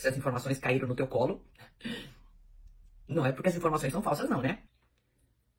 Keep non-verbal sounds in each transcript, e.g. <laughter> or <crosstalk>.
se as informações caíram no teu colo. Não é porque as informações são falsas, não, né?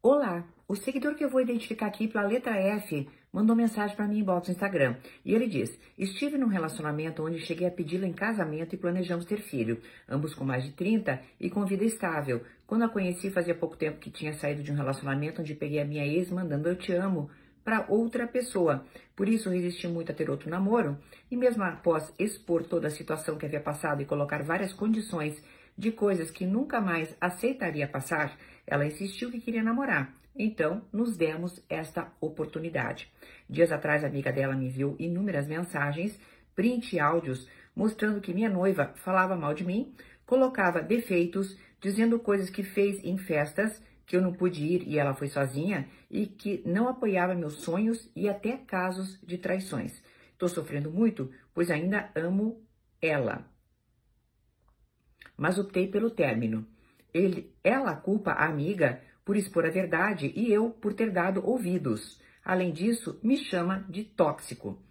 Olá, o seguidor que eu vou identificar aqui pela letra F mandou mensagem para mim em box no Instagram. E ele diz: Estive num relacionamento onde cheguei a pedi-la em casamento e planejamos ter filho, ambos com mais de 30 e com vida estável. Quando a conheci, fazia pouco tempo que tinha saído de um relacionamento onde peguei a minha ex mandando eu te amo para outra pessoa. Por isso resisti muito a ter outro namoro e mesmo após expor toda a situação que havia passado e colocar várias condições de coisas que nunca mais aceitaria passar, ela insistiu que queria namorar. Então, nos demos esta oportunidade. Dias atrás, a amiga dela me enviou inúmeras mensagens, print e áudios, mostrando que minha noiva falava mal de mim, colocava defeitos, dizendo coisas que fez em festas, que eu não pude ir e ela foi sozinha, e que não apoiava meus sonhos e até casos de traições. Estou sofrendo muito, pois ainda amo ela. Mas optei pelo término. Ele, ela culpa a amiga por expor a verdade e eu por ter dado ouvidos. Além disso, me chama de tóxico.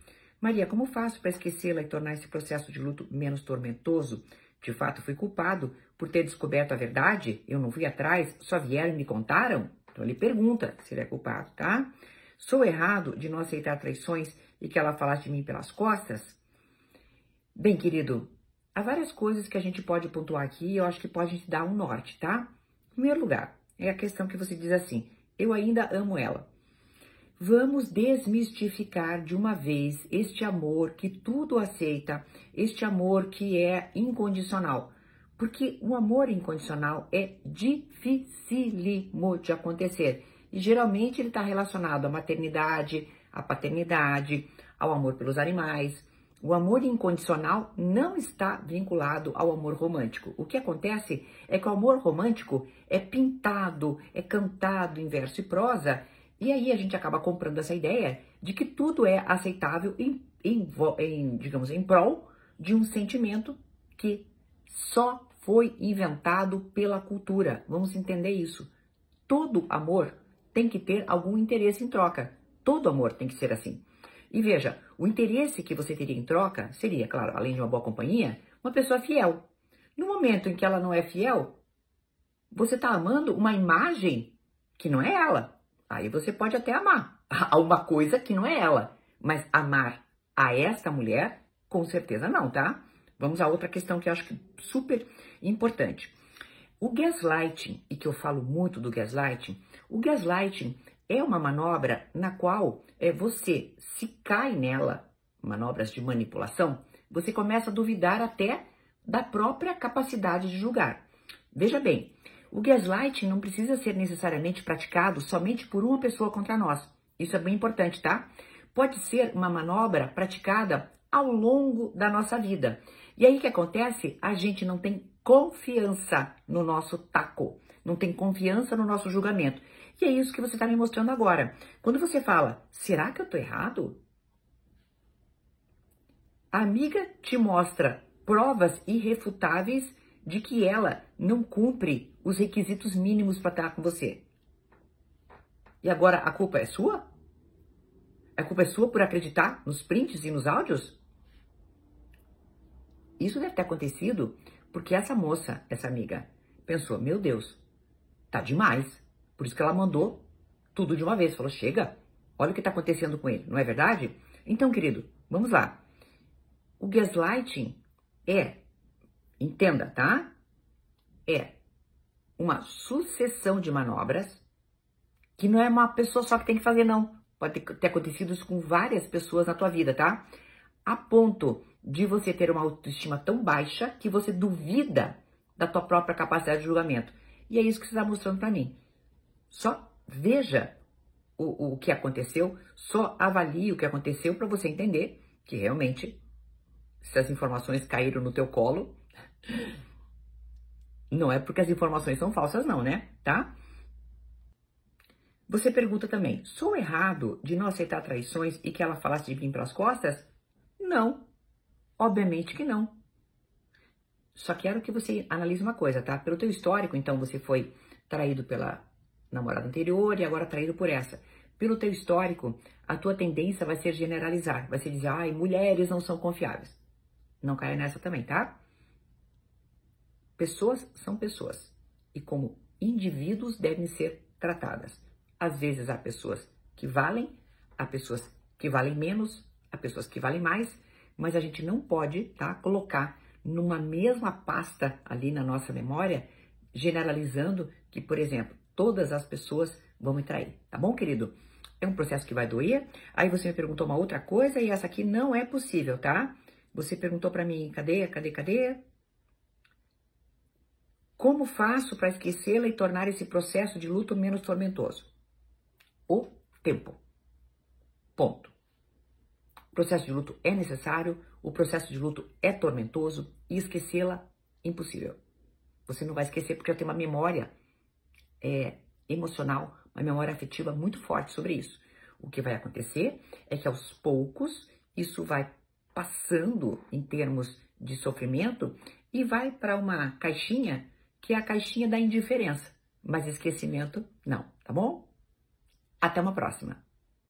Maria, como faço para esquecê-la e tornar esse processo de luto menos tormentoso? De fato, fui culpado por ter descoberto a verdade? Eu não fui atrás, só vieram e me contaram? Então ele pergunta se ele é culpado, tá? Sou errado de não aceitar traições e que ela falasse de mim pelas costas? Bem, querido, há várias coisas que a gente pode pontuar aqui e eu acho que pode te dar um norte, tá? Em primeiro lugar, é a questão que você diz assim: eu ainda amo ela. Vamos desmistificar de uma vez este amor que tudo aceita, este amor que é incondicional. Porque o amor incondicional é dificílimo de acontecer. E geralmente ele está relacionado à maternidade, à paternidade, ao amor pelos animais, o amor incondicional não está vinculado ao amor romântico. O que acontece é que o amor romântico é pintado, é cantado em verso e prosa, e aí a gente acaba comprando essa ideia de que tudo é aceitável em, em, em digamos, em prol de um sentimento que só foi inventado pela cultura. Vamos entender isso. Todo amor tem que ter algum interesse em troca. Todo amor tem que ser assim. E veja, o interesse que você teria em troca seria, claro, além de uma boa companhia, uma pessoa fiel. No momento em que ela não é fiel, você está amando uma imagem que não é ela. Aí você pode até amar <laughs> a uma coisa que não é ela. Mas amar a esta mulher, com certeza não, tá? Vamos a outra questão que eu acho que super importante. O gaslighting, e que eu falo muito do gaslighting, o gaslighting é uma manobra na qual é, você se cai nela, manobras de manipulação, você começa a duvidar até da própria capacidade de julgar. Veja bem, o gaslighting não precisa ser necessariamente praticado somente por uma pessoa contra nós. Isso é bem importante, tá? Pode ser uma manobra praticada ao longo da nossa vida. E aí o que acontece? A gente não tem confiança no nosso taco, não tem confiança no nosso julgamento. E é isso que você está me mostrando agora. Quando você fala, será que eu estou errado? A amiga te mostra provas irrefutáveis de que ela não cumpre os requisitos mínimos para estar com você. E agora a culpa é sua? A culpa é sua por acreditar nos prints e nos áudios? Isso deve ter acontecido porque essa moça, essa amiga, pensou: meu Deus, tá demais. Por isso que ela mandou tudo de uma vez. Falou: chega, olha o que está acontecendo com ele, não é verdade? Então, querido, vamos lá. O gaslighting é, entenda, tá? É uma sucessão de manobras que não é uma pessoa só que tem que fazer, não. Pode ter, acontecido isso com várias pessoas na tua vida, tá? A ponto de você ter uma autoestima tão baixa que você duvida da tua própria capacidade de julgamento. E é isso que você está mostrando para mim. Só veja o, o que aconteceu, só avalie o que aconteceu para você entender que realmente, se as informações caíram no teu colo, não é porque as informações são falsas, não, né? Tá? Você pergunta também: sou errado de não aceitar traições e que ela falasse de mim pelas costas? Não. Obviamente que não. Só quero que você analise uma coisa, tá? Pelo teu histórico, então você foi traído pela namorada anterior e agora traído por essa. Pelo teu histórico, a tua tendência vai ser generalizar, vai ser dizer, ai, mulheres não são confiáveis. Não caia nessa também, tá? Pessoas são pessoas e, como indivíduos, devem ser tratadas. Às vezes há pessoas que valem, há pessoas que valem menos, há pessoas que valem mais, mas a gente não pode tá, colocar numa mesma pasta ali na nossa memória, generalizando que, por exemplo, todas as pessoas vão me trair, tá bom, querido? É um processo que vai doer. Aí você me perguntou uma outra coisa e essa aqui não é possível, tá? Você perguntou para mim, cadê, cadê, cadê? Como faço para esquecê-la e tornar esse processo de luto menos tormentoso? O tempo. Ponto. O processo de luto é necessário, o processo de luto é tormentoso e esquecê-la impossível. Você não vai esquecer porque eu tenho uma memória é, emocional, uma memória afetiva muito forte sobre isso. O que vai acontecer é que aos poucos isso vai passando em termos de sofrimento e vai para uma caixinha que é a caixinha da indiferença. Mas esquecimento, não, tá bom? Até uma próxima!